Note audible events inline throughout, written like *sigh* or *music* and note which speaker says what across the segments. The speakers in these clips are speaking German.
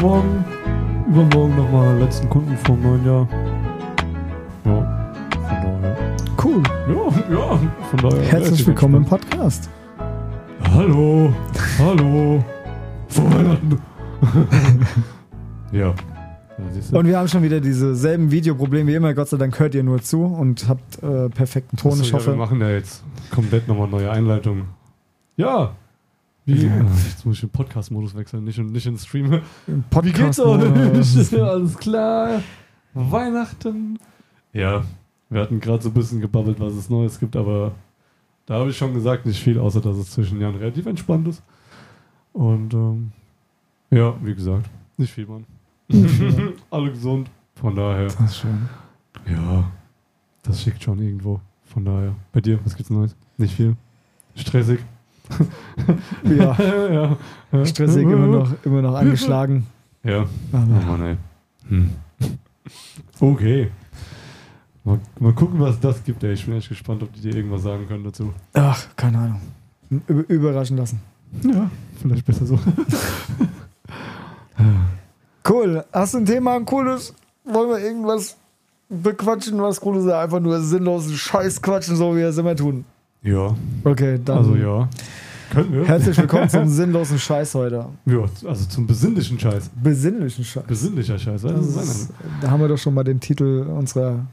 Speaker 1: morgen, übermorgen nochmal letzten Kunden vom neuen Jahr. Ja, von daher.
Speaker 2: Cool.
Speaker 1: Ja, ja, von daher.
Speaker 2: Herzlich willkommen im. Podcast.
Speaker 1: Hallo, hallo. Vor Weihnachten. *laughs* ja.
Speaker 2: Und wir haben schon wieder diese selben Videoprobleme wie immer. Gott sei Dank hört ihr nur zu und habt äh, perfekten Ton.
Speaker 1: Achso,
Speaker 2: ich
Speaker 1: ja, wir
Speaker 2: hoffe.
Speaker 1: machen ja jetzt komplett nochmal neue Einleitung. Ja. Wie,
Speaker 2: Ja.
Speaker 1: Jetzt muss ich in Podcast-Modus wechseln, nicht in, nicht in Stream. Wie geht's euch? *laughs* Alles klar. Weihnachten. Ja, wir hatten gerade so ein bisschen gebabbelt, was es Neues gibt, aber da habe ich schon gesagt, nicht viel, außer dass es zwischen Jahren relativ entspannt ist. Und ähm, ja, wie gesagt, nicht viel, Mann. *laughs* Alle gesund. Von daher,
Speaker 2: Das ist schön.
Speaker 1: ja, das schickt schon irgendwo. Von daher, bei dir, was gibt's Neues? Nicht viel. Stressig.
Speaker 2: Ja,
Speaker 1: ja. ja.
Speaker 2: stressig, immer noch, immer noch angeschlagen.
Speaker 1: Ja. Oh
Speaker 2: Aber
Speaker 1: Mann. Hm. Okay. Mal, mal gucken, was das gibt, ey. Ich bin echt gespannt, ob die dir irgendwas sagen können dazu.
Speaker 2: ach, keine Ahnung. Über, überraschen lassen.
Speaker 1: Ja, vielleicht besser so. *laughs*
Speaker 2: Cool. Hast du ein Thema, ein cooles? Wollen wir irgendwas bequatschen, was cool ist? Oder Einfach nur sinnlosen Scheiß quatschen, so wie wir es immer tun.
Speaker 1: Ja,
Speaker 2: Okay, dann.
Speaker 1: also ja. Können wir?
Speaker 2: Herzlich willkommen zum *laughs* sinnlosen Scheiß heute.
Speaker 1: Ja, also zum besinnlichen Scheiß.
Speaker 2: Besinnlichen Scheiß.
Speaker 1: Besinnlicher Scheiß. Das
Speaker 2: Das
Speaker 1: ist
Speaker 2: da haben wir doch schon mal den Titel unserer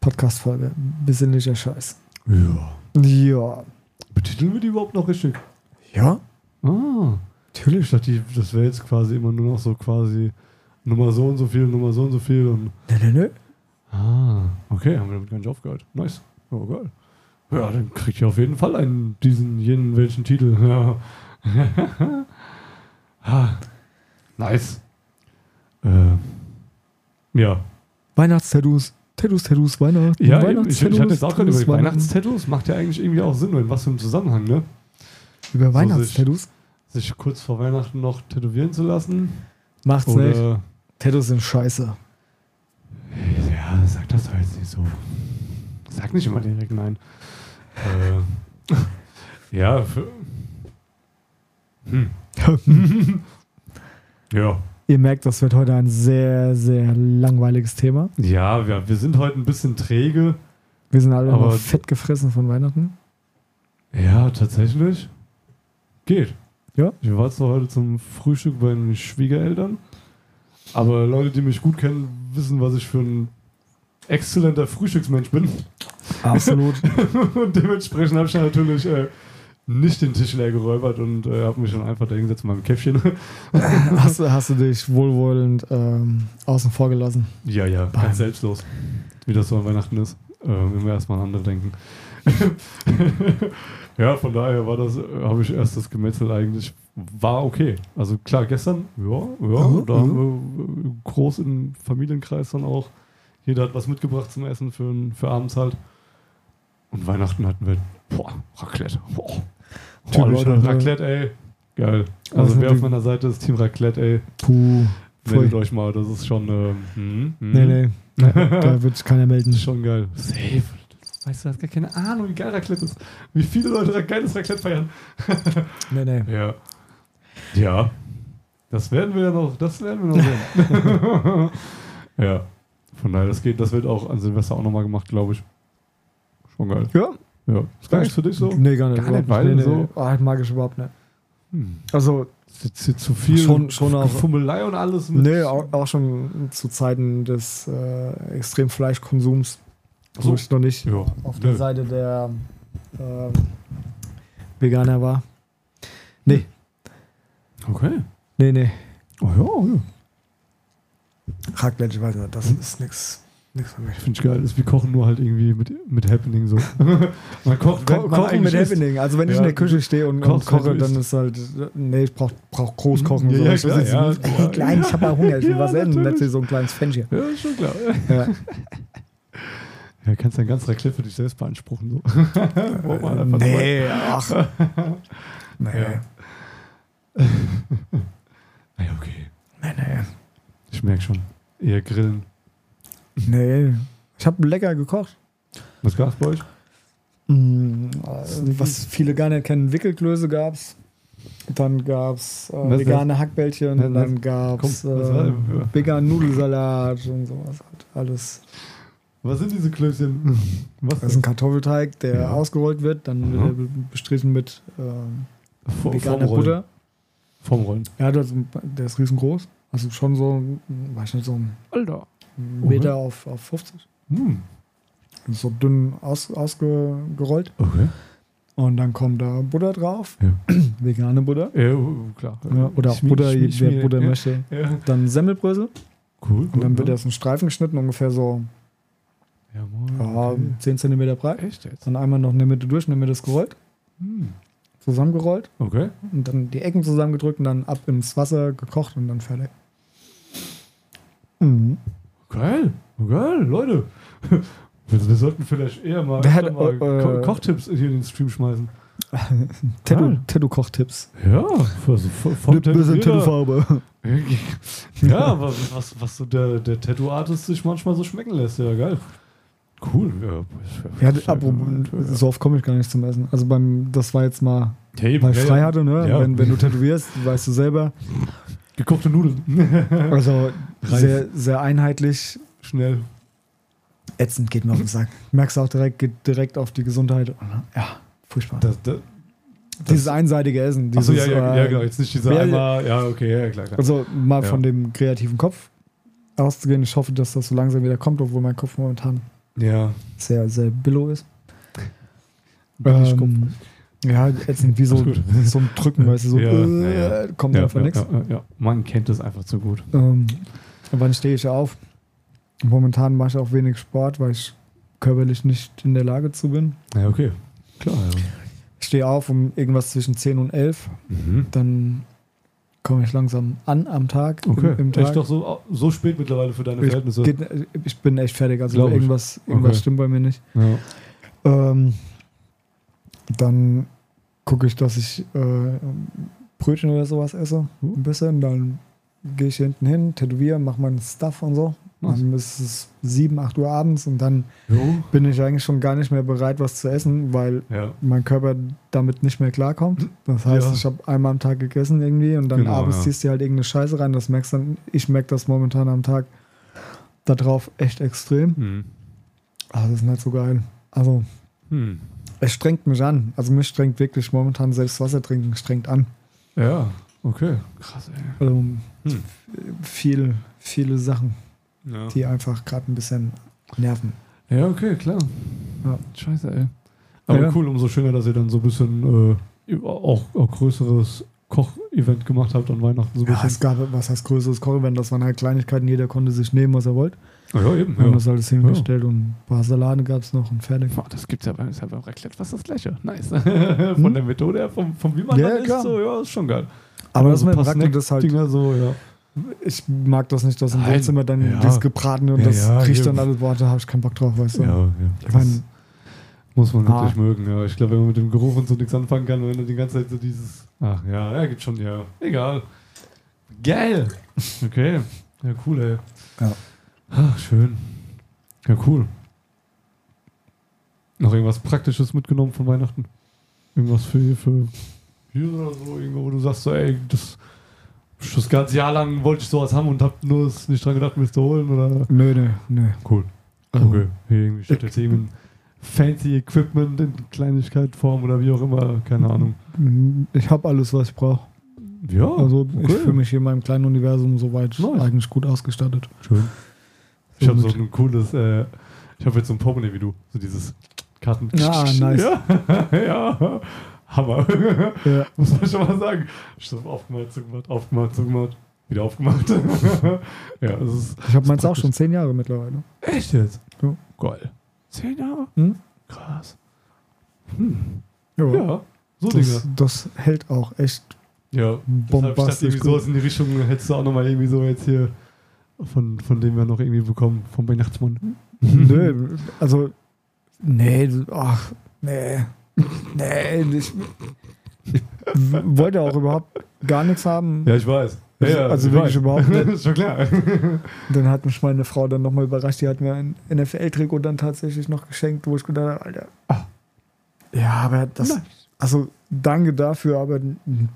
Speaker 2: Podcast-Folge. Besinnlicher Scheiß.
Speaker 1: ja.
Speaker 2: Ja.
Speaker 1: Betiteln wir die überhaupt noch richtig?
Speaker 2: Ja?
Speaker 1: Ah. Ich
Speaker 2: Natürlich.
Speaker 1: das wäre jetzt quasi immer nur noch so quasi Nummer so und so viel, Nummer so und so viel und
Speaker 2: Nö, nö, nö.
Speaker 1: Ah, okay, haben wir damit gar nicht aufgehört. Nice. Oh, geil. Ja, dann kriegt ihr auf jeden Fall einen, diesen, jenen, welchen Titel. *laughs* Ja. ah, nice. Äh, ja.
Speaker 2: Weihnachtstattoos. Tattoos, Tattoos, Weihnachten.
Speaker 1: Ja, eben, ich, ich hatte jetzt auch gerade über. Weihnachtstattoos. Macht ja eigentlich irgendwie auch Sinn, in was für einem Zusammenhang, ne?
Speaker 2: Über Weihnachtstattoos?
Speaker 1: Sich kurz vor Weihnachten noch tätowieren zu lassen.
Speaker 2: Macht's nicht.
Speaker 1: Oder.
Speaker 2: Tattoos sind scheiße.
Speaker 1: Ja, sag das doch jetzt nicht so. Sag nicht immer direkt nein. Äh, ja, für, hm. *laughs* ja.
Speaker 2: Ihr merkt, das wird heute ein sehr, sehr langweiliges Thema.
Speaker 1: Ja, wir, wir sind heute ein bisschen träge.
Speaker 2: Wir sind alle
Speaker 1: Aber-
Speaker 2: fett gefressen von Weihnachten.
Speaker 1: Ja, tatsächlich. Geht.
Speaker 2: Ja?
Speaker 1: Ich war zwar heute zum Frühstück bei den Schwiegereltern, aber Leute, die mich gut kennen, wissen, was ich für ein exzellenter Frühstücksmensch bin.
Speaker 2: Absolut. *laughs*
Speaker 1: und dementsprechend habe ich natürlich äh, nicht den Tisch leer geräubert und äh, habe mich dann einfach da hingesetzt mit meinem Käffchen. *laughs*
Speaker 2: hast, du, *laughs* hast du dich wohlwollend ähm, außen vor gelassen?
Speaker 1: ja, ja,
Speaker 2: Beim-
Speaker 1: ganz selbstlos. Wie das so an Weihnachten ist. Äh, wenn wir erstmal an andere denken. ja, von daher war das, äh, habe ich erst das Gemetzel eigentlich, war okay. Also klar, gestern, ja, ja,
Speaker 2: Mhm,
Speaker 1: da haben wir äh, groß im Familienkreis dann auch. Jeder hat was mitgebracht zum Essen für, für abends halt. Und Weihnachten hatten wir, boah, Raclette. Boah, boah Leute,
Speaker 2: also-
Speaker 1: Raclette, ey. Geil.
Speaker 2: Also
Speaker 1: wer auf meiner Seite ist, Team Raclette, ey.
Speaker 2: Puh.
Speaker 1: Meldet euch mal, das ist schon, ähm, hm, hm.
Speaker 2: Nee, nee. *laughs* Da wird sich keiner melden.
Speaker 1: Das ist schon geil. Safe. Weißt du, du hast gar keine Ahnung, wie geil Raclette ist. Wie viele Leute geiles Raclette feiern. *laughs*
Speaker 2: Nee, nee.
Speaker 1: Ja. Ja. Das werden wir ja noch, das werden wir noch sehen. *laughs* ja. Von daher, das geht, das wird auch an Silvester auch nochmal gemacht, glaube ich. Schon geil.
Speaker 2: Ja?
Speaker 1: Ja. Ist gar nichts für dich so?
Speaker 2: Nee, gar nicht.
Speaker 1: Gar nicht, weil
Speaker 2: nee, nee.
Speaker 1: so-
Speaker 2: Ah, mag ich überhaupt nicht.
Speaker 1: Hm.
Speaker 2: Also,
Speaker 1: Ist hier zu viel
Speaker 2: Schon- schon auch-
Speaker 1: Fummelei und alles. mit-
Speaker 2: nee, auch, auch schon zu Zeiten des äh, Extremfleischkonsums, wo
Speaker 1: So.
Speaker 2: ich noch nicht
Speaker 1: Ja.
Speaker 2: auf der. Seite der ähm, Veganer war. Nee,
Speaker 1: Okay.
Speaker 2: nee, nee.
Speaker 1: Oh ja, ja.
Speaker 2: Raclette, ich weiß nicht, das ist nix für mich.
Speaker 1: Finde ich geil. Das ist wie Kochen nur halt irgendwie mit, mit Happening so. *laughs* man kocht,
Speaker 2: Ko
Speaker 1: man
Speaker 2: kochen mit
Speaker 1: isst.
Speaker 2: Happening. Also wenn ich
Speaker 1: Ja,
Speaker 2: in der Küche stehe und, und koche,
Speaker 1: du
Speaker 2: dann ist halt, nee, ich brauch, brauch groß kochen.
Speaker 1: Ja,
Speaker 2: so.
Speaker 1: ja,
Speaker 2: Ich
Speaker 1: klar, ja,
Speaker 2: nicht. Ey, klein, ich habe mal Hunger, ich will was essen. Letztlich so ein kleines Fännchen.
Speaker 1: Ja, ist schon klar.
Speaker 2: Ja. *laughs*
Speaker 1: Ja, kannst dein ganz Raclette für dich selbst beanspruchen. So. *laughs* Einfach
Speaker 2: nee, ach. Nee,
Speaker 1: Ja. Ah, ja, okay.
Speaker 2: nee, nee.
Speaker 1: Ich merke schon. Eher grillen.
Speaker 2: Nee. Ich habe lecker gekocht.
Speaker 1: Was gab's bei euch?
Speaker 2: Mm, äh, was viele gar nicht kennen, Wickelklöße gab's. Dann gab es äh,
Speaker 1: Was-
Speaker 2: vegane Hackbällchen,
Speaker 1: was-
Speaker 2: dann gab es
Speaker 1: komm, was
Speaker 2: äh, veganen Nudelsalat und sowas. Halt. Alles.
Speaker 1: Was sind diese Klößchen? *laughs* Was
Speaker 2: Das ist ein Kartoffelteig, der
Speaker 1: Ja.
Speaker 2: ausgerollt wird, dann wird er be- bestrichen mit äh,
Speaker 1: Vor-
Speaker 2: veganer
Speaker 1: Formrollen.
Speaker 2: Butter.
Speaker 1: Formrollen.
Speaker 2: Ja, das, der ist riesengroß. Also schon so, weiß nicht, so ein
Speaker 1: Alter.
Speaker 2: Meter auf, auf 50.
Speaker 1: Hm.
Speaker 2: So dünn aus, ausgerollt.
Speaker 1: Okay.
Speaker 2: Und dann kommt da Butter drauf.
Speaker 1: Ja. *clears throat*
Speaker 2: Vegane Butter.
Speaker 1: Ja, oh, klar.
Speaker 2: Ja, oder auch
Speaker 1: Schmier-
Speaker 2: Butter,
Speaker 1: Schmier-
Speaker 2: wer
Speaker 1: Schmier-
Speaker 2: Butter möchte. Dann Semmelbrösel.
Speaker 1: Cool.
Speaker 2: Und dann wird
Speaker 1: ja.
Speaker 2: das in Streifen geschnitten, ungefähr so
Speaker 1: Ja,
Speaker 2: ja, 10 cm breit.
Speaker 1: Echt jetzt?
Speaker 2: Dann einmal noch in der Mitte durch, in der Mitte ist gerollt,
Speaker 1: Hm.
Speaker 2: zusammengerollt
Speaker 1: Okay.
Speaker 2: und dann die Ecken zusammengedrückt und dann ab ins Wasser gekocht und dann fertig. Mhm.
Speaker 1: Geil. Geil, Leute. *laughs* Wir, wir sollten vielleicht eher mal,
Speaker 2: hat,
Speaker 1: mal
Speaker 2: äh,
Speaker 1: Ko Kochtipps hier in den Stream schmeißen. *laughs*
Speaker 2: Tattoo-Kochtipps.
Speaker 1: Ja, also vom Tätowierer.
Speaker 2: Tattoo-Farbe.
Speaker 1: Ja, aber was, was so der, der Tattoo-Artist sich manchmal so schmecken lässt, ja geil. Cool, ja.
Speaker 2: Ja, apropos, so oft komme ich gar nicht zum Essen. Also beim, das war jetzt mal,
Speaker 1: ja, eben,
Speaker 2: weil ich
Speaker 1: ja,
Speaker 2: frei
Speaker 1: ja.
Speaker 2: hatte, ne?
Speaker 1: Ja.
Speaker 2: Wenn, wenn du tätowierst, weißt du selber.
Speaker 1: Gekochte Nudeln. *laughs*
Speaker 2: Also. Sehr, sehr einheitlich.
Speaker 1: Schnell.
Speaker 2: Ätzend geht mir auf den Sack. Merkst du auch direkt, geht direkt auf die Gesundheit. Ja, furchtbar.
Speaker 1: Das, das,
Speaker 2: dieses einseitige Essen.
Speaker 1: achso,
Speaker 2: Dieses,
Speaker 1: ja, ja,
Speaker 2: äh,
Speaker 1: ja, genau. Jetzt nicht dieser
Speaker 2: wer-
Speaker 1: einmal. Ja, okay, ja, klar, klar.
Speaker 2: Also mal
Speaker 1: Ja.
Speaker 2: von dem kreativen Kopf auszugehen. Ich hoffe, dass das so langsam wieder kommt, obwohl mein Kopf momentan
Speaker 1: Ja.
Speaker 2: sehr, sehr billow ist. Ähm, ja, ätzend, wie so, so ein Drücken, weißt du, so *laughs*
Speaker 1: Ja,
Speaker 2: äh,
Speaker 1: ja, ja.
Speaker 2: kommt
Speaker 1: ja,
Speaker 2: einfach
Speaker 1: ja,
Speaker 2: nichts.
Speaker 1: Ja, ja, ja. Man kennt es einfach zu gut.
Speaker 2: Ähm, wann stehe ich auf? Momentan mache ich auch wenig Sport, weil ich körperlich nicht in der Lage zu bin.
Speaker 1: Ja, okay. Klar, ja.
Speaker 2: Ich stehe auf um irgendwas zwischen 10 und 11.
Speaker 1: Mhm.
Speaker 2: Dann komme ich langsam an am Tag.
Speaker 1: Okay.
Speaker 2: Im, im Tag.
Speaker 1: Echt doch so, so spät mittlerweile für deine
Speaker 2: ich,
Speaker 1: Verhältnisse.
Speaker 2: geht, ich bin echt fertig. Also irgendwas, irgendwas
Speaker 1: Okay.
Speaker 2: stimmt bei mir nicht.
Speaker 1: Ja.
Speaker 2: Ähm, dann gucke ich, dass ich äh, Brötchen oder sowas esse.
Speaker 1: Uh.
Speaker 2: Ein bisschen. Dann gehe ich hinten hin, tätowiere, mache meinen Stuff und so.
Speaker 1: Nice.
Speaker 2: Dann ist es 7, 8 Uhr abends und dann
Speaker 1: Jo.
Speaker 2: bin ich eigentlich schon gar nicht mehr bereit, was zu essen, weil
Speaker 1: Ja.
Speaker 2: mein Körper damit nicht mehr klarkommt. Das heißt,
Speaker 1: Ja.
Speaker 2: ich habe einmal am Tag gegessen irgendwie und dann
Speaker 1: Genau,
Speaker 2: abends
Speaker 1: ja.
Speaker 2: ziehst du halt irgendeine Scheiße rein. Das merkst dann, ich merke das momentan am Tag darauf echt extrem.
Speaker 1: Hm.
Speaker 2: Aber das ist nicht so geil. Also,
Speaker 1: Hm.
Speaker 2: es strengt mich an. Also mich strengt wirklich momentan selbst Wasser trinken strengt an.
Speaker 1: Ja, okay. Krass, ey.
Speaker 2: Also
Speaker 1: Hm.
Speaker 2: viel, viele Sachen,
Speaker 1: Ja.
Speaker 2: die einfach gerade ein bisschen nerven.
Speaker 1: ja, okay, klar.
Speaker 2: Ja.
Speaker 1: Scheiße, ey. Aber
Speaker 2: Ja.
Speaker 1: cool, umso schöner, dass ihr dann so ein bisschen äh, auch, auch größeres Koch-Event gemacht habt an Weihnachten. So
Speaker 2: Ja, es gab, was heißt größeres Kochevent, das waren halt Kleinigkeiten, jeder konnte sich nehmen, was er wollte.
Speaker 1: Ja, eben.
Speaker 2: Wir haben
Speaker 1: Ja.
Speaker 2: das alles hingestellt und ein paar Salate gab es noch und fertig.
Speaker 1: Boah, das gibt's ja beim, ist ja beim Raclette fast das gleiche. Nice. *laughs* Von der Methode her, vom, vom wie man
Speaker 2: Ja,
Speaker 1: dann isst, so, ja, ist schon geil.
Speaker 2: Aber das
Speaker 1: so
Speaker 2: mit
Speaker 1: ein paar
Speaker 2: Raclette ist halt,
Speaker 1: Snack-Dinger so, ja.
Speaker 2: ich mag das nicht, dass im. Wohnzimmer dann
Speaker 1: Ja.
Speaker 2: das Gebratene und
Speaker 1: Ja,
Speaker 2: das
Speaker 1: ja,
Speaker 2: riecht dann alles, boah, da habe ich keinen Bock drauf, weißt du.
Speaker 1: Ja, ja.
Speaker 2: Ich
Speaker 1: Das
Speaker 2: mein,
Speaker 1: muss man wirklich
Speaker 2: Ah.
Speaker 1: mögen. Ja. Ich glaube, wenn man mit dem Geruch und so nichts anfangen kann, wenn du die ganze Zeit so dieses. Ach ja, ja, gibt schon, ja. Egal. Geil. Okay. Ja, cool, ey.
Speaker 2: Ja.
Speaker 1: Ach, schön. Ja, cool. Noch irgendwas Praktisches mitgenommen von Weihnachten? Irgendwas für, für hier oder so, irgendwo, wo du sagst, so, ey, das, das ganze Jahr lang wollte ich sowas haben und hab nur es nicht dran gedacht, mir es zu holen, oder?
Speaker 2: nö, nö, nö.
Speaker 1: Cool.
Speaker 2: Also,
Speaker 1: Okay. Hier irgendwie steht jetzt irgendwie ein fancy Equipment in Kleinigkeitsform oder wie auch immer, keine Ahnung.
Speaker 2: Ich habe alles, was ich brauche.
Speaker 1: Ja,
Speaker 2: Also ich
Speaker 1: okay.
Speaker 2: fühle mich hier in meinem kleinen Universum soweit
Speaker 1: Nice.
Speaker 2: eigentlich gut ausgestattet.
Speaker 1: Schön. Ich habe so ein cooles, äh, ich habe jetzt so ein Portemonnaie wie du, so dieses Karten.
Speaker 2: Ah, nice. *laughs*
Speaker 1: Ja, ja. Hammer. *laughs*
Speaker 2: Ja.
Speaker 1: Muss man schon mal sagen. Ich habe aufgemacht, zugemacht, aufgemacht, zugemacht, wieder aufgemacht. *laughs* ja, das ist
Speaker 2: Ich habe meins auch schon zehn Jahre mittlerweile.
Speaker 1: echt jetzt.
Speaker 2: Ja.
Speaker 1: Geil. Zehn Jahre?
Speaker 2: Hm?
Speaker 1: Krass. Hm.
Speaker 2: Ja.
Speaker 1: Ja, so Dinge.
Speaker 2: Das, das hält auch echt
Speaker 1: Ja, deshalb ich dachte
Speaker 2: bombastisch
Speaker 1: irgendwie sowas in die Richtung hättest du auch nochmal irgendwie so jetzt hier von, von dem wir noch irgendwie bekommen, vom Weihnachtsmann. *laughs*
Speaker 2: Nö, also, nee, ach, nee, nee, ich, wollte auch überhaupt gar nichts haben.
Speaker 1: Ja, ich weiß. Ja,
Speaker 2: Also-
Speaker 1: ja,
Speaker 2: also
Speaker 1: ich
Speaker 2: wirklich
Speaker 1: weiß.
Speaker 2: überhaupt nicht. *laughs*
Speaker 1: ist schon klar.
Speaker 2: Dann hat mich meine Frau dann nochmal überrascht, die hat mir ein NFL-Trikot dann tatsächlich noch geschenkt, wo ich gedacht habe, Alter,
Speaker 1: Ah.
Speaker 2: ja, aber das,
Speaker 1: Nice.
Speaker 2: Also danke dafür, aber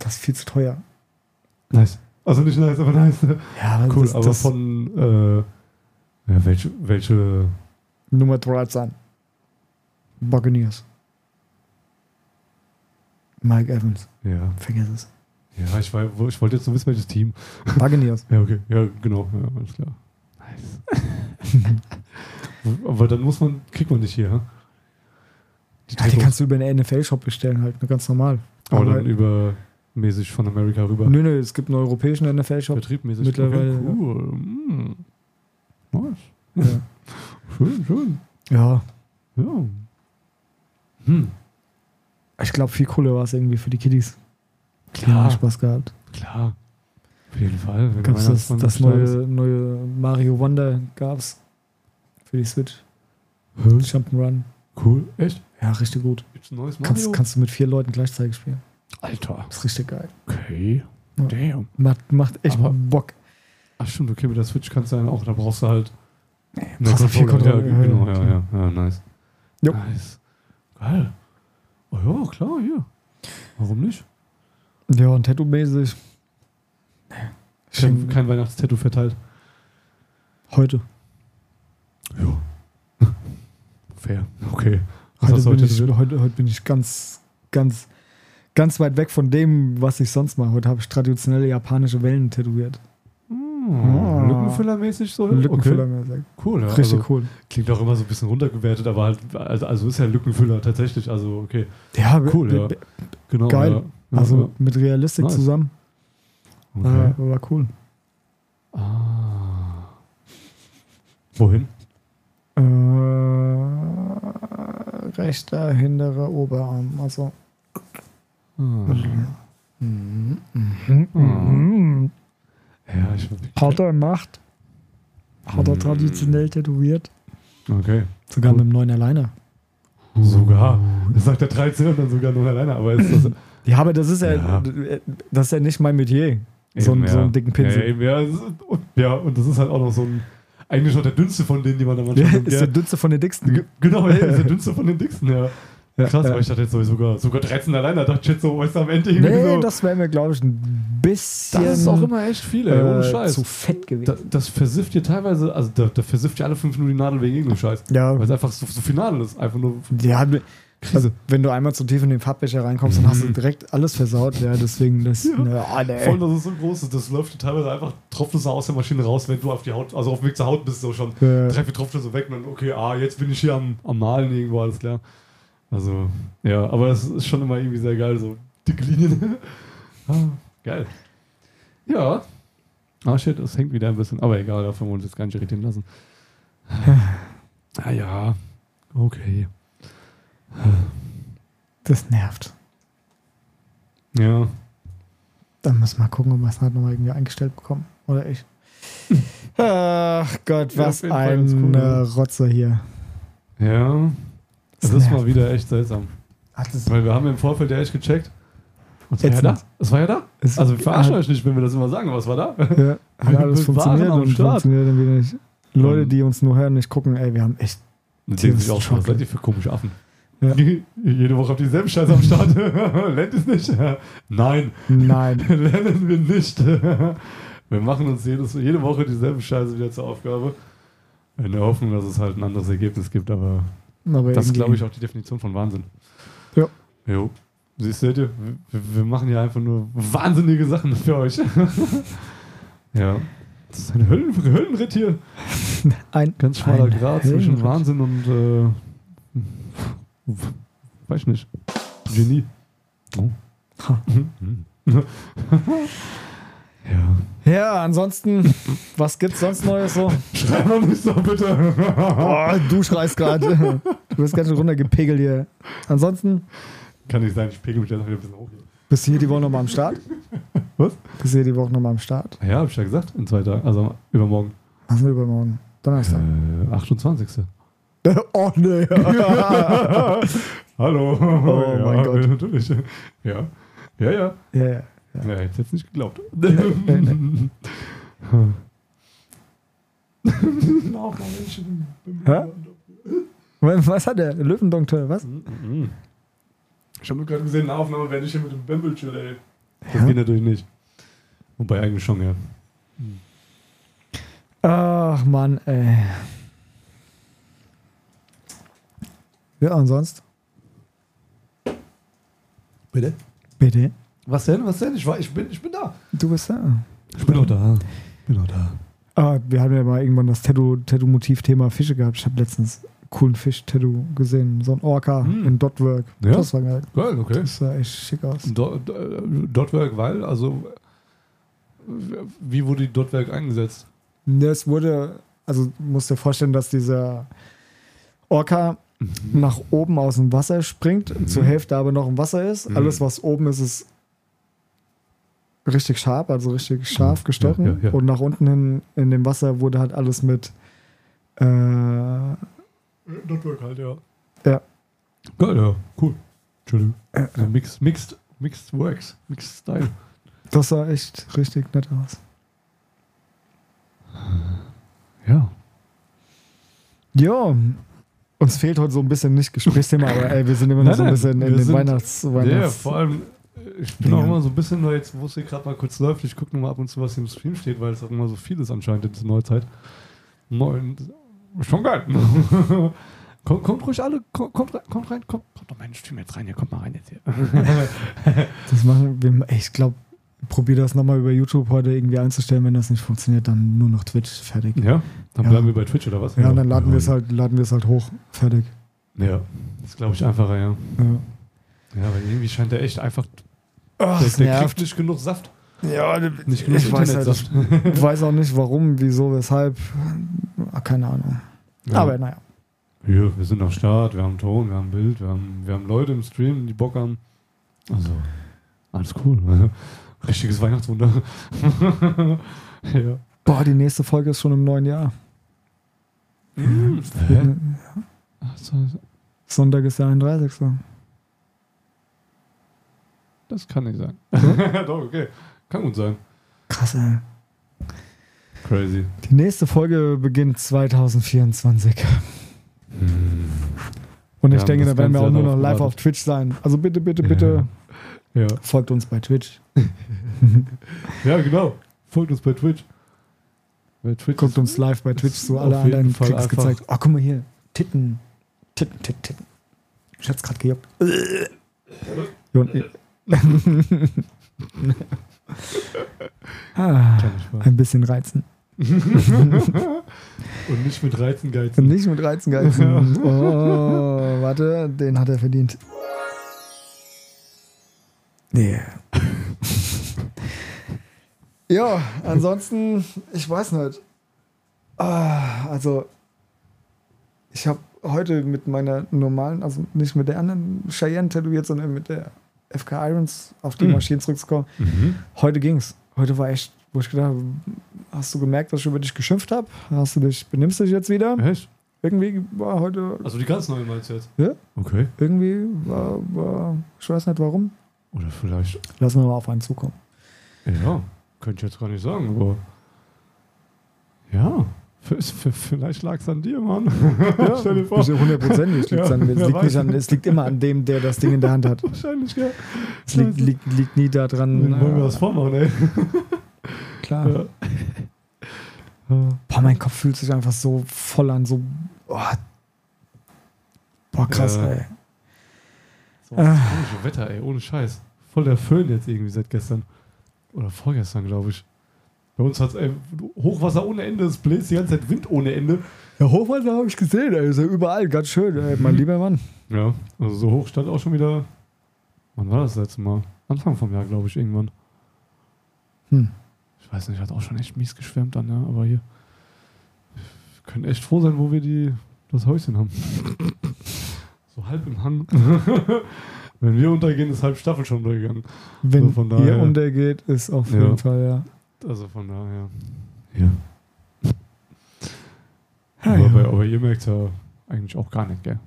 Speaker 2: das ist viel zu teuer.
Speaker 1: Nice. Also nicht nice, aber nice.
Speaker 2: Ja,
Speaker 1: Cool, aber von äh, ja, welche, welche
Speaker 2: Nummer 13. Buccaneers. Mike Evans.
Speaker 1: ja.
Speaker 2: Vergiss es.
Speaker 1: Ja, ich, war, ich wollte jetzt nur wissen, welches Team.
Speaker 2: Buccaneers. *laughs*
Speaker 1: Ja, okay. Ja, genau. Ja, alles klar. Nice. *laughs* aber dann muss man, kriegt man nicht hier, hä? Die
Speaker 2: Ja, die kannst du über einen NFL-Shop bestellen, halt, nur ganz normal.
Speaker 1: aber
Speaker 2: Aber-
Speaker 1: dann übermäßig von Amerika rüber.
Speaker 2: Nö, nö, es gibt einen europäischen NFL-Shop.
Speaker 1: Vertriebmäßig.
Speaker 2: Mittlerweile,
Speaker 1: Okay, cool. Mm. Nice.
Speaker 2: Ja.
Speaker 1: Schön, schön.
Speaker 2: ja.
Speaker 1: Ja. Hm.
Speaker 2: Ich glaube, viel cooler war es irgendwie für die Kiddies. Die
Speaker 1: Klar.
Speaker 2: Spaß gehabt.
Speaker 1: Klar. Auf jeden Fall.
Speaker 2: Gab's das, das neue, neue Mario Wonder gab's für die Switch.
Speaker 1: Hä?
Speaker 2: Jump'n'Run.
Speaker 1: Cool. Echt?
Speaker 2: Ja, richtig gut.
Speaker 1: Gibt's ein neues Mario?
Speaker 2: Kannst, kannst du mit vier Leuten gleichzeitig spielen.
Speaker 1: Alter.
Speaker 2: Das ist richtig geil.
Speaker 1: Okay.
Speaker 2: Ja.
Speaker 1: Damn.
Speaker 2: Macht, macht echt
Speaker 1: Aber-
Speaker 2: Bock.
Speaker 1: Ach stimmt, okay, mit der Switch kannst du dann auch, da brauchst du halt eine
Speaker 2: brauchst du vier
Speaker 1: Controller.
Speaker 2: Controller,
Speaker 1: Ja,
Speaker 2: ja,
Speaker 1: genau,
Speaker 2: ja,
Speaker 1: ja, ja, ja, nice.
Speaker 2: Jo.
Speaker 1: Nice. Geil. Oh ja, klar, hier. Warum nicht?
Speaker 2: Ja, und Tattoo-mäßig.
Speaker 1: Kein, kein Weihnachtstattoo verteilt.
Speaker 2: heute.
Speaker 1: Ja. *laughs* Fair. Okay. Was
Speaker 2: Heute bin, ich, heute, heute bin ich ganz, ganz, ganz weit weg von dem, was ich sonst mache. Heute habe ich traditionelle japanische Wellen tätowiert.
Speaker 1: Oh, Lückenfüllermäßig so?
Speaker 2: Lückenfüller
Speaker 1: Okay. Cool, ja.
Speaker 2: Richtig
Speaker 1: also,
Speaker 2: cool.
Speaker 1: Klingt auch immer so ein bisschen runtergewertet, aber halt, also, also ist ja Lückenfüller tatsächlich, also okay.
Speaker 2: Ja,
Speaker 1: Cool, ja. Genau.
Speaker 2: Geil.
Speaker 1: Ja. Ja,
Speaker 2: Also mit Realistik
Speaker 1: Nice.
Speaker 2: zusammen.
Speaker 1: ja. Okay.
Speaker 2: war cool.
Speaker 1: Ah. Wohin?
Speaker 2: Äh, rechter, hinterer Oberarm. Also. Mhm, mhm, mhm.
Speaker 1: Ja, ich
Speaker 2: Hat er gemacht. Hat er traditionell tätowiert.
Speaker 1: Okay.
Speaker 2: Sogar
Speaker 1: Cool.
Speaker 2: mit dem neuen Liner.
Speaker 1: Sogar. Das sagt der 13 und dann sogar nur alleine, aber ist das.
Speaker 2: Ja, aber das ist ja,
Speaker 1: Ja.
Speaker 2: das ist ja nicht mein Metier. So,
Speaker 1: Eben,
Speaker 2: einen- so einen dicken Pinsel.
Speaker 1: Ja, eben, ja, es ist- und, ja, und das ist halt auch noch so ein. Eigentlich noch der dünnste von denen, die man da
Speaker 2: Ja,
Speaker 1: manchmal *laughs* nimmt.
Speaker 2: ist der dünnste von den dicksten.
Speaker 1: Ge- Genau, ja, *laughs* ist der dünnste von den dicksten, ja.
Speaker 2: Ja,
Speaker 1: Krass,
Speaker 2: ja.
Speaker 1: weil ich dachte jetzt so, sogar, sogar 13 alleine, da dachte ich jetzt so, du, am Ende irgendwie
Speaker 2: Nee,
Speaker 1: so.
Speaker 2: das wäre mir, glaube ich, ein bisschen
Speaker 1: das ist auch immer echt viel, ey, ohne
Speaker 2: äh,
Speaker 1: Scheiß.
Speaker 2: zu fett gewesen.
Speaker 1: Da, das versifft dir teilweise, also da, da versifft dir alle fünf Minuten die Nadel wegen irgendeinem Scheiß.
Speaker 2: ja,
Speaker 1: Weil es einfach so, so final ist. Einfach nur
Speaker 2: ja, also, wenn du einmal zu tief in den Farbbecher reinkommst, dann hast du
Speaker 1: Mhm.
Speaker 2: direkt alles versaut. Ja, deswegen das.
Speaker 1: Ja.
Speaker 2: Ne, ah, nee.
Speaker 1: Voll, dass es so groß ist. Das läuft dir teilweise einfach, so aus der Maschine raus, wenn du auf die Haut, also auf dem Weg zur Haut bist, so schon
Speaker 2: Äh,
Speaker 1: drei, vier Tropfen so weg und dann, okay, ah, jetzt bin ich hier am, am Malen irgendwo, alles klar. Also, ja, aber es ist schon immer irgendwie sehr geil, so dicke Linien. *laughs* ah, geil. Ja. Ah, shit, das hängt wieder ein bisschen. Aber egal, davon wollen wir uns jetzt gar nicht irritieren lassen. *laughs* ah ja, okay.
Speaker 2: das nervt.
Speaker 1: Ja.
Speaker 2: Dann müssen wir mal gucken, ob wir es halt nochmal irgendwie eingestellt bekommen. Oder ich. *laughs* Ach Gott,
Speaker 1: Ja,
Speaker 2: was
Speaker 1: ganz
Speaker 2: ein
Speaker 1: cool,
Speaker 2: Rotzer hier.
Speaker 1: Ja. Das ist mal wieder echt seltsam.
Speaker 2: Ach, das
Speaker 1: Weil wir haben im Vorfeld ja echt gecheckt. Und es war ja da. Es war ja da.
Speaker 2: ist,
Speaker 1: Also wir verarschen
Speaker 2: hat,
Speaker 1: euch nicht, wenn wir das immer sagen, aber es war da.
Speaker 2: ja, alles
Speaker 1: waren
Speaker 2: funktioniert
Speaker 1: am
Speaker 2: und
Speaker 1: Start.
Speaker 2: funktioniert dann wieder nicht. Leute, die uns nur hören, nicht gucken, ey, wir haben echt.
Speaker 1: Und denken sich auch schon, was seid ihr für komische Affen?
Speaker 2: Ja. *laughs*
Speaker 1: Jede Woche habt ihr dieselben Scheiße am Start. *laughs* Lernt es nicht? *laughs* Nein,
Speaker 2: Nein.
Speaker 1: lernen wir nicht. wir machen uns jedes, jede Woche dieselbe Scheiße wieder zur Aufgabe. In der Hoffnung, dass es halt ein anderes Ergebnis gibt, aber
Speaker 2: Aber
Speaker 1: das ist, glaube ich, auch die Definition von Wahnsinn.
Speaker 2: Ja.
Speaker 1: Jo. Siehst du, wir, wir machen hier einfach nur wahnsinnige Sachen für euch. *laughs* ja. Das ist ein Höllen, Höllenritt hier. *laughs*
Speaker 2: ein
Speaker 1: Ganz schmaler Grad zwischen. Wahnsinn und äh, weiß nicht. Genie. Oh.
Speaker 2: Ha. *laughs*
Speaker 1: ja.
Speaker 2: Ja, ansonsten, *laughs* was gibt's sonst Neues so?
Speaker 1: Schrei mal nicht so, bitte.
Speaker 2: Oh, du schreist gerade. Du bist ganz schön runtergepegelt hier. Ansonsten,
Speaker 1: Kann nicht sein, ich pegel mich jetzt noch wieder ein bisschen hoch. Hier.
Speaker 2: bist du hier die Woche nochmal am Start?
Speaker 1: Was?
Speaker 2: Bist du hier die Woche nochmal am Start?
Speaker 1: Ja, hab ich ja gesagt, in zwei Tagen, also übermorgen.
Speaker 2: Denn übermorgen? Donnerstag.
Speaker 1: Äh, 28. *laughs*
Speaker 2: Oh, nee. *laughs*
Speaker 1: Hallo.
Speaker 2: Oh
Speaker 1: ja,
Speaker 2: mein Gott.
Speaker 1: Natürlich. Ja. Ja, ja.
Speaker 2: ja, ja.
Speaker 1: Ja, hätte ich jetzt nicht geglaubt. *laughs* *laughs*
Speaker 2: Hä? Was was hat der? Löwendoktor, was?
Speaker 1: Mhm. Ich habe gerade gesehen, eine Aufnahme werde ich hier mit dem Bamble chill, ey. Das
Speaker 2: Ja?
Speaker 1: geht natürlich nicht. Wobei eigentlich schon, ja.
Speaker 2: Ach Mann, ey. Ja, und sonst?
Speaker 1: Bitte?
Speaker 2: Bitte?
Speaker 1: Was denn? Was denn? Ich, war, ich, bin, ich bin da.
Speaker 2: Du bist da.
Speaker 1: Ich bin auch da. Bin auch da.
Speaker 2: Ah, wir haben ja mal irgendwann das Tattoo- Tattoo-Motiv-Thema Fische gehabt. Ich habe letztens einen coolen Fisch-Tattoo gesehen. So ein Orca
Speaker 1: Hm.
Speaker 2: in Dotwork.
Speaker 1: Ja?
Speaker 2: Das war geil.
Speaker 1: Geil, okay.
Speaker 2: Das sah echt schick aus.
Speaker 1: Do- do- Dotwerk, weil, also, wie wurde die Dotwerk eingesetzt?
Speaker 2: Das wurde, also du musst dir vorstellen, dass dieser Orca nach oben aus dem Wasser springt,
Speaker 1: Mhm.
Speaker 2: zur Hälfte aber noch im Wasser ist.
Speaker 1: Mhm.
Speaker 2: Alles, was oben ist, ist richtig scharf, also richtig scharf gestochen.
Speaker 1: ja, ja.
Speaker 2: Und nach unten hin in dem Wasser wurde halt alles mit äh,
Speaker 1: Dotwerk halt, ja.
Speaker 2: Ja.
Speaker 1: Geil, ja. Cool. Entschuldigung. Ja, mixed, mixed, mixed Works. Mixed Style.
Speaker 2: das sah echt richtig nett aus.
Speaker 1: Ja.
Speaker 2: Ja, uns fehlt heute so ein bisschen nicht Gesprächsthema, aber ey, wir sind immer noch so ein bisschen in den
Speaker 1: sind-
Speaker 2: Weihnachts...
Speaker 1: Ja,
Speaker 2: Weihnachts
Speaker 1: vor allem, äh, ich bin
Speaker 2: Dinger.
Speaker 1: auch immer so ein bisschen nur jetzt, wo es hier gerade mal kurz läuft. Ich gucke nur mal ab und zu, was hier im Stream steht, weil es auch immer so viel ist anscheinend in dieser Neuzeit. Moin. Schon geil. *laughs* kommt, kommt ruhig alle, kommt, kommt rein, kommt rein, kommt, kommt doch meinen Stream jetzt rein, hier, kommt mal rein jetzt hier. *laughs*
Speaker 2: Das machen wir, ich glaube, probier das nochmal über YouTube heute irgendwie einzustellen. Wenn das nicht funktioniert, dann nur noch Twitch, fertig.
Speaker 1: ja, dann
Speaker 2: Ja.
Speaker 1: bleiben wir bei Twitch oder was?
Speaker 2: Ja, und dann laden wir es halt, laden wir es halt hoch, fertig.
Speaker 1: Ja, das glaube ich einfacher, ja.
Speaker 2: Ja,
Speaker 1: Ja, aber irgendwie scheint der echt einfach,
Speaker 2: Ach,
Speaker 1: der,
Speaker 2: das
Speaker 1: der
Speaker 2: nervt.
Speaker 1: kriegt nicht genug Saft.
Speaker 2: Ja,
Speaker 1: Nicht genug
Speaker 2: ich weiß, halt, ich weiß auch nicht, warum, wieso, weshalb. Ah, Keine Ahnung.
Speaker 1: Ja.
Speaker 2: Aber naja.
Speaker 1: Ja, wir sind am Start, wir haben Ton, wir haben Bild, wir haben, wir haben Leute im Stream, die Bock haben. Also, alles cool. *laughs* Richtiges Weihnachtswunder. *laughs* ja.
Speaker 2: Boah, die nächste Folge ist schon im neuen Jahr.
Speaker 1: Hm. Hä?
Speaker 2: Sonntag ist der 31.
Speaker 1: das kann nicht sein. *laughs*
Speaker 2: Hm?
Speaker 1: Doch, okay. Kann gut sein.
Speaker 2: Krass, ey.
Speaker 1: Crazy.
Speaker 2: Die nächste Folge beginnt 2024. Und
Speaker 1: Wir
Speaker 2: ich
Speaker 1: haben
Speaker 2: denke, da werden wir auch nur noch live auf Twitch sein. Also bitte, bitte,
Speaker 1: Ja.
Speaker 2: bitte
Speaker 1: Ja.
Speaker 2: folgt uns bei Twitch. *laughs*
Speaker 1: ja, genau. Folgt uns bei Twitch. Bei Twitch
Speaker 2: Guckt uns live bei Twitch
Speaker 1: ist
Speaker 2: so alle anderen
Speaker 1: Fall einfach-
Speaker 2: gezeigt. Oh, guck mal hier. Titten. Titten, Titten, Titten. Ich hab's gerade gejuckt. Jo, und- *laughs* ah, ein bisschen reizen. *laughs*
Speaker 1: Und nicht mit Reizen
Speaker 2: Und
Speaker 1: geizen.
Speaker 2: nicht mit Reizen geizen. *laughs* Oh, warte, den hat er verdient. Nee. ja, ansonsten, ich weiß nicht. Ah, also, ich habe heute mit meiner normalen, also nicht mit der anderen Cheyenne tätowiert, sondern mit der FK Irons auf die
Speaker 1: Mhm.
Speaker 2: Maschinen zurückzukommen.
Speaker 1: Mhm.
Speaker 2: Heute ging's. Heute war echt, wo ich gedacht habe, hast du gemerkt, dass ich über dich geschimpft habe? Hast du dich, benimmst du dich jetzt wieder?
Speaker 1: Echt?
Speaker 2: Irgendwie war heute,
Speaker 1: Also die ganz neuen meinst jetzt?
Speaker 2: Ja.
Speaker 1: Okay.
Speaker 2: irgendwie war, war, ich weiß nicht warum.
Speaker 1: Oder vielleicht
Speaker 2: Lassen wir mal auf einen zukommen.
Speaker 1: Ja, könnte ich jetzt gar nicht sagen, aber ja, f- vielleicht lag es an dir, Mann. *laughs* Stell dir vor.
Speaker 2: Hundertprozentig liegt
Speaker 1: Ja,
Speaker 2: an mir. Es
Speaker 1: wer
Speaker 2: liegt,
Speaker 1: weiß.
Speaker 2: nicht an, es liegt immer an dem, der das Ding in der Hand hat.
Speaker 1: Wahrscheinlich, ja.
Speaker 2: Es liegt, liegt, liegt nie daran.
Speaker 1: Dann wollen wir was vormachen, ey. *laughs*
Speaker 2: klar.
Speaker 1: Ja. *laughs* Ja.
Speaker 2: Boah, mein Kopf fühlt sich einfach so voll an, so. Oh. Boah, krass,
Speaker 1: Ja.
Speaker 2: ey.
Speaker 1: So das komische Wetter, ey, ohne Scheiß. Voll der Föhn jetzt irgendwie seit gestern. Oder vorgestern, glaube ich. Bei uns hat es Hochwasser ohne Ende, es bläst die ganze Zeit Wind ohne Ende.
Speaker 2: Ja, Hochwasser habe ich gesehen, ja überall, ganz schön, ey, mein lieber Mann.
Speaker 1: Ja, also so hoch stand auch schon wieder. Wann war das letzte Mal? Anfang vom Jahr, glaube ich, irgendwann.
Speaker 2: Hm.
Speaker 1: Ich weiß nicht, hat auch schon echt mies geschwärmt dann, ja, aber hier. Wir können echt froh sein, wo wir die, das Häuschen haben. *laughs* so halb im Hang. *laughs* Wenn wir untergehen, ist halb Staffel schon untergegangen.
Speaker 2: Wenn
Speaker 1: So, von
Speaker 2: ihr untergeht, ist auf
Speaker 1: Ja.
Speaker 2: jeden Fall, ja.
Speaker 1: Also von daher. Ja. aber,
Speaker 2: ja.
Speaker 1: aber, aber ihr merkt ja eigentlich auch gar nicht, gell?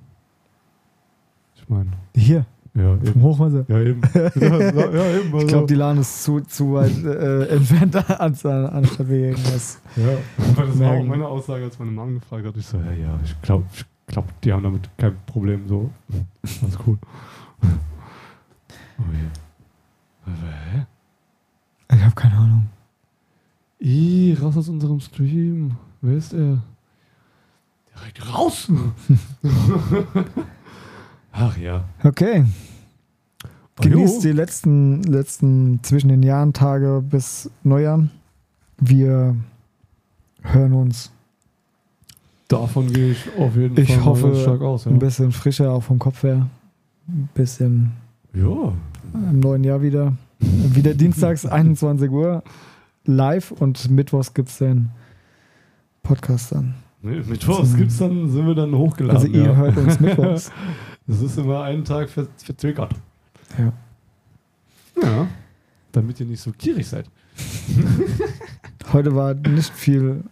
Speaker 1: Ich meine.
Speaker 2: Hier.
Speaker 1: Ja,
Speaker 2: Vom
Speaker 1: eben.
Speaker 2: Hochwasser.
Speaker 1: Ja, eben. *laughs* Ja, ja, eben also.
Speaker 2: Ich glaube, die Lahn ist zu, zu weit äh, entfernt, anstatt wie irgendwas.
Speaker 1: Ja, aber das war auch meine Aussage, als meine Mann gefragt hat. Ich so, ja, ja, ich glaube, ich glaub, die haben damit kein Problem. So, ganz cool. *laughs* Oh, yeah.
Speaker 2: Ich habe keine Ahnung.
Speaker 1: Ih, raus aus unserem Stream. Wer ist er? Direkt raus! *laughs* Ach ja.
Speaker 2: Okay. Genießt die letzten, letzten zwischen den Jahren Tage bis Neujahr. Wir hören uns
Speaker 1: Davon gehe ich auf jeden
Speaker 2: Ich
Speaker 1: Fall
Speaker 2: hoffe,
Speaker 1: stark aus. Ja.
Speaker 2: ein bisschen frischer auch vom Kopf her. Ein bisschen
Speaker 1: ja.
Speaker 2: im neuen Jahr wieder. Wieder dienstags *laughs* 21 Uhr live und mittwochs gibt es den Podcast dann.
Speaker 1: Nee, Mittwochs gibt's dann, sind wir dann hochgeladen.
Speaker 2: Also ihr
Speaker 1: ja.
Speaker 2: hört uns *laughs* mittwochs.
Speaker 1: Das ist immer einen Tag ver verzögert.
Speaker 2: Ja.
Speaker 1: Ja. Damit ihr nicht so gierig seid. *laughs*
Speaker 2: Heute war nicht viel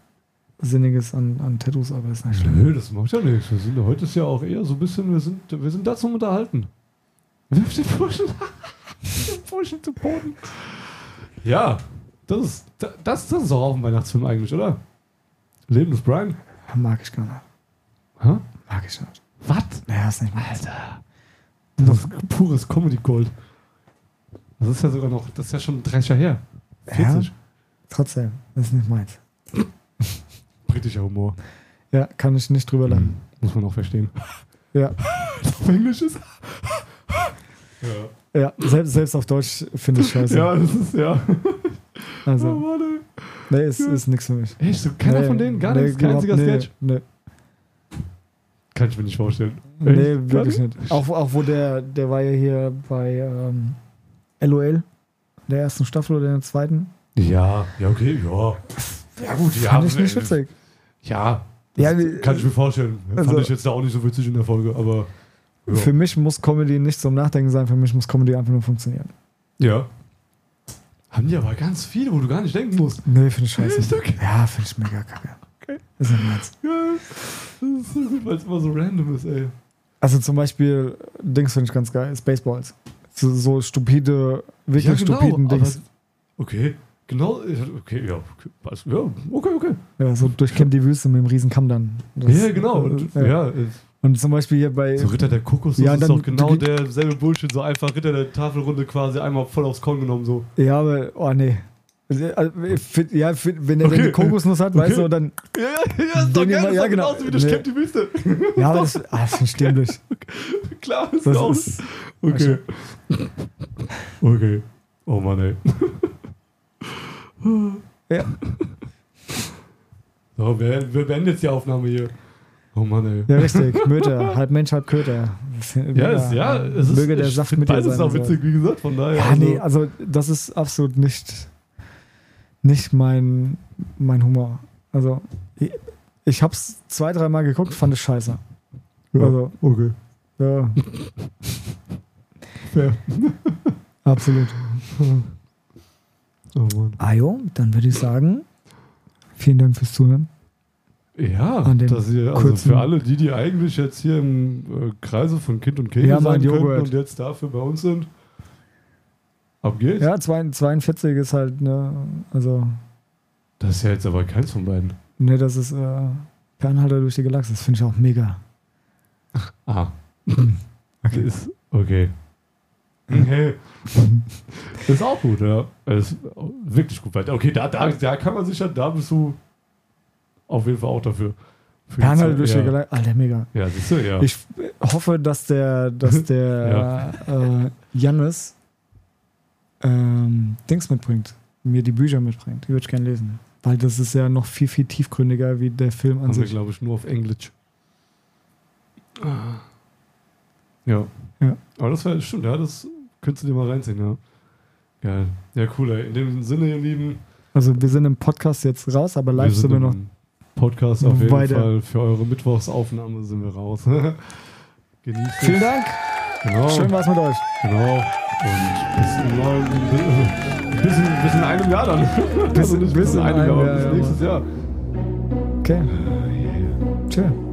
Speaker 2: Sinniges an, an Tattoos, aber ist nicht schlimm.
Speaker 1: Nö, das macht ja nichts. Wir sind, heute ist ja auch eher so ein bisschen, wir sind, wir sind da zum Unterhalten. Wirf den Burschen, *laughs* den Burschen zu Boden. Ja, das ist, das, das ist auch auf dem Weihnachtsfilm eigentlich, oder? Leben des Brian.
Speaker 2: Mag ich gar nicht.
Speaker 1: Hä?
Speaker 2: Mag ich nicht.
Speaker 1: Was?
Speaker 2: Naja, ist nicht mal.
Speaker 1: Alter. Das ist pures Comedy Gold. Das ist ja sogar noch, das ist ja schon 30 Jahre her. 40.
Speaker 2: Trotzdem, das ist nicht meins. *laughs*
Speaker 1: Britischer Humor.
Speaker 2: Ja, kann ich nicht drüber lachen.
Speaker 1: Muss man auch verstehen. *laughs*
Speaker 2: Ja, *laughs*
Speaker 1: Auf Englisch ist. ja.
Speaker 2: ja selbst, selbst auf Deutsch finde ich scheiße.
Speaker 1: ja, das ist ja. Oh
Speaker 2: Also,
Speaker 1: Mann, ey.
Speaker 2: nee, ist, ist nichts für mich.
Speaker 1: Echt, so keiner
Speaker 2: nee,
Speaker 1: von denen? Gar
Speaker 2: nee,
Speaker 1: nichts? Kein einziger
Speaker 2: nee,
Speaker 1: Sketch?
Speaker 2: Nee,
Speaker 1: Kann ich mir nicht vorstellen.
Speaker 2: nee
Speaker 1: Echt?
Speaker 2: wirklich
Speaker 1: Gar
Speaker 2: nicht. Auch, auch wo der, der war ja hier bei ähm, LOL, der ersten Staffel oder der zweiten.
Speaker 1: Ja, ja, okay, ja. Ja, gut, ja.
Speaker 2: Fand ich nicht witzig.
Speaker 1: Ja,
Speaker 2: Ja,
Speaker 1: kann ich mir vorstellen.
Speaker 2: Also-
Speaker 1: Fand ich jetzt da auch nicht so witzig in der Folge, aber. Ja.
Speaker 2: Für mich muss Comedy nicht zum Nachdenken sein, für mich muss Comedy einfach nur funktionieren.
Speaker 1: ja. Haben die aber ganz viele, wo du gar nicht denken musst.
Speaker 2: Nee, finde ich scheiße.
Speaker 1: Ist okay.
Speaker 2: Ja, finde ich mega kacke.
Speaker 1: Okay.
Speaker 2: Ist nicht meins.
Speaker 1: Ja, das ist so gut, weil es immer so random ist, ey.
Speaker 2: Also zum Beispiel, Dings finde ich ganz geil, Spaceballs. So, so stupide, wirklich
Speaker 1: ja, genau,
Speaker 2: stupiden
Speaker 1: aber-
Speaker 2: Dings.
Speaker 1: Okay, genau. Okay, ja. Okay, ja, okay, okay.
Speaker 2: Ja, so durchkämmt die Wüste mit dem riesen Kamm dann. Das-
Speaker 1: ja, genau. Und,
Speaker 2: äh,
Speaker 1: ja.
Speaker 2: Und zum Beispiel hier bei.
Speaker 1: so Ritter der Kokosnuss
Speaker 2: Ja,
Speaker 1: ist
Speaker 2: dann-
Speaker 1: doch genau
Speaker 2: du-
Speaker 1: derselbe Bullshit. So einfach Ritter der Tafelrunde quasi einmal voll aufs Korn genommen. So.
Speaker 2: Ja, aber, oh nee. Also, find- Ja, wenn er
Speaker 1: Okay.
Speaker 2: die Kokosnuss hat, weißt du, dann.
Speaker 1: Ja, ja, ja, ist
Speaker 2: doch geil, das ist
Speaker 1: ja, genau.
Speaker 2: genauso wie
Speaker 1: das
Speaker 2: Nee.
Speaker 1: Die Wüste.
Speaker 2: Ja, aber das, ah, das ist dämlich. *laughs*
Speaker 1: Klar, ist
Speaker 2: Das
Speaker 1: auch.
Speaker 2: ist,
Speaker 1: Okay. Okay. Oh Mann, ey.
Speaker 2: ja.
Speaker 1: So, wir, wir beenden jetzt die Aufnahme hier. Oh Mann, ey.
Speaker 2: ja, richtig. Möter. *laughs* Halb Mensch, halb Köter.
Speaker 1: Ja, es, ja, es ist,
Speaker 2: Möge der Saft mit dir
Speaker 1: beides
Speaker 2: sein.
Speaker 1: auch witzig, wie gesagt, von daher.
Speaker 2: Ja,
Speaker 1: also,
Speaker 2: nee, also das ist absolut nicht, nicht mein, mein Humor. Also ich, ich hab's zwei, dreimal geguckt, fand es scheiße.
Speaker 1: Ja.
Speaker 2: Also,
Speaker 1: Okay.
Speaker 2: ja, *laughs*
Speaker 1: Fair. *laughs*
Speaker 2: absolut.
Speaker 1: Oh Mann.
Speaker 2: Ajo, dann würde ich sagen, vielen Dank fürs Zuhören.
Speaker 1: Ja, dass ihr, also für alle, die, die eigentlich jetzt hier im äh, Kreise von Kind und Kegel
Speaker 2: Ja,
Speaker 1: sein könnten
Speaker 2: Joghurt.
Speaker 1: und jetzt dafür bei uns sind, ab geht's.
Speaker 2: Ja, zwei- 42 ist halt, ne, also,
Speaker 1: Das ist ja jetzt aber keins von beiden.
Speaker 2: ne, das ist äh, Fernhalter durch die Galaxis, das finde ich auch mega.
Speaker 1: Ah,
Speaker 2: Okay.
Speaker 1: ist okay. Okay. *laughs* ist auch gut, ja. Ist wirklich gut. Okay, da, da, da kann man sich ja, da bist du auf jeden Fall auch dafür. Die ja.
Speaker 2: Alter, mega.
Speaker 1: Ja, siehst du, ja.
Speaker 2: Ich hoffe, dass der, dass *laughs* der äh, Jannis ähm, Dings mitbringt, mir die Bücher mitbringt. Die würde ich gerne lesen. Weil das ist ja noch viel, viel tiefgründiger wie der Film an
Speaker 1: Haben wir,
Speaker 2: sich.
Speaker 1: glaube ich, nur auf Englisch. Ja.
Speaker 2: Ja.
Speaker 1: Aber das wäre, stimmt, ja, das könntest du dir mal reinziehen, ja. Geil. Ja, cool, ey. In dem Sinne, ihr Lieben,
Speaker 2: Also wir sind im Podcast jetzt raus, aber live sind wir noch.
Speaker 1: Podcast auf jeden
Speaker 2: weiter.
Speaker 1: Fall. Für eure Mittwochsaufnahme sind wir raus. *laughs* Genießt
Speaker 2: Vielen
Speaker 1: es.
Speaker 2: Dank.
Speaker 1: Genau.
Speaker 2: Schön war's mit euch.
Speaker 1: Genau. Und bis in, bis, in, einem Jahr dann.
Speaker 2: Bis- *laughs*
Speaker 1: also nicht
Speaker 2: bis in einem
Speaker 1: Jahr,
Speaker 2: Jahr,
Speaker 1: bis nächstes Jahr.
Speaker 2: Okay. Tschö.
Speaker 1: Tschüss.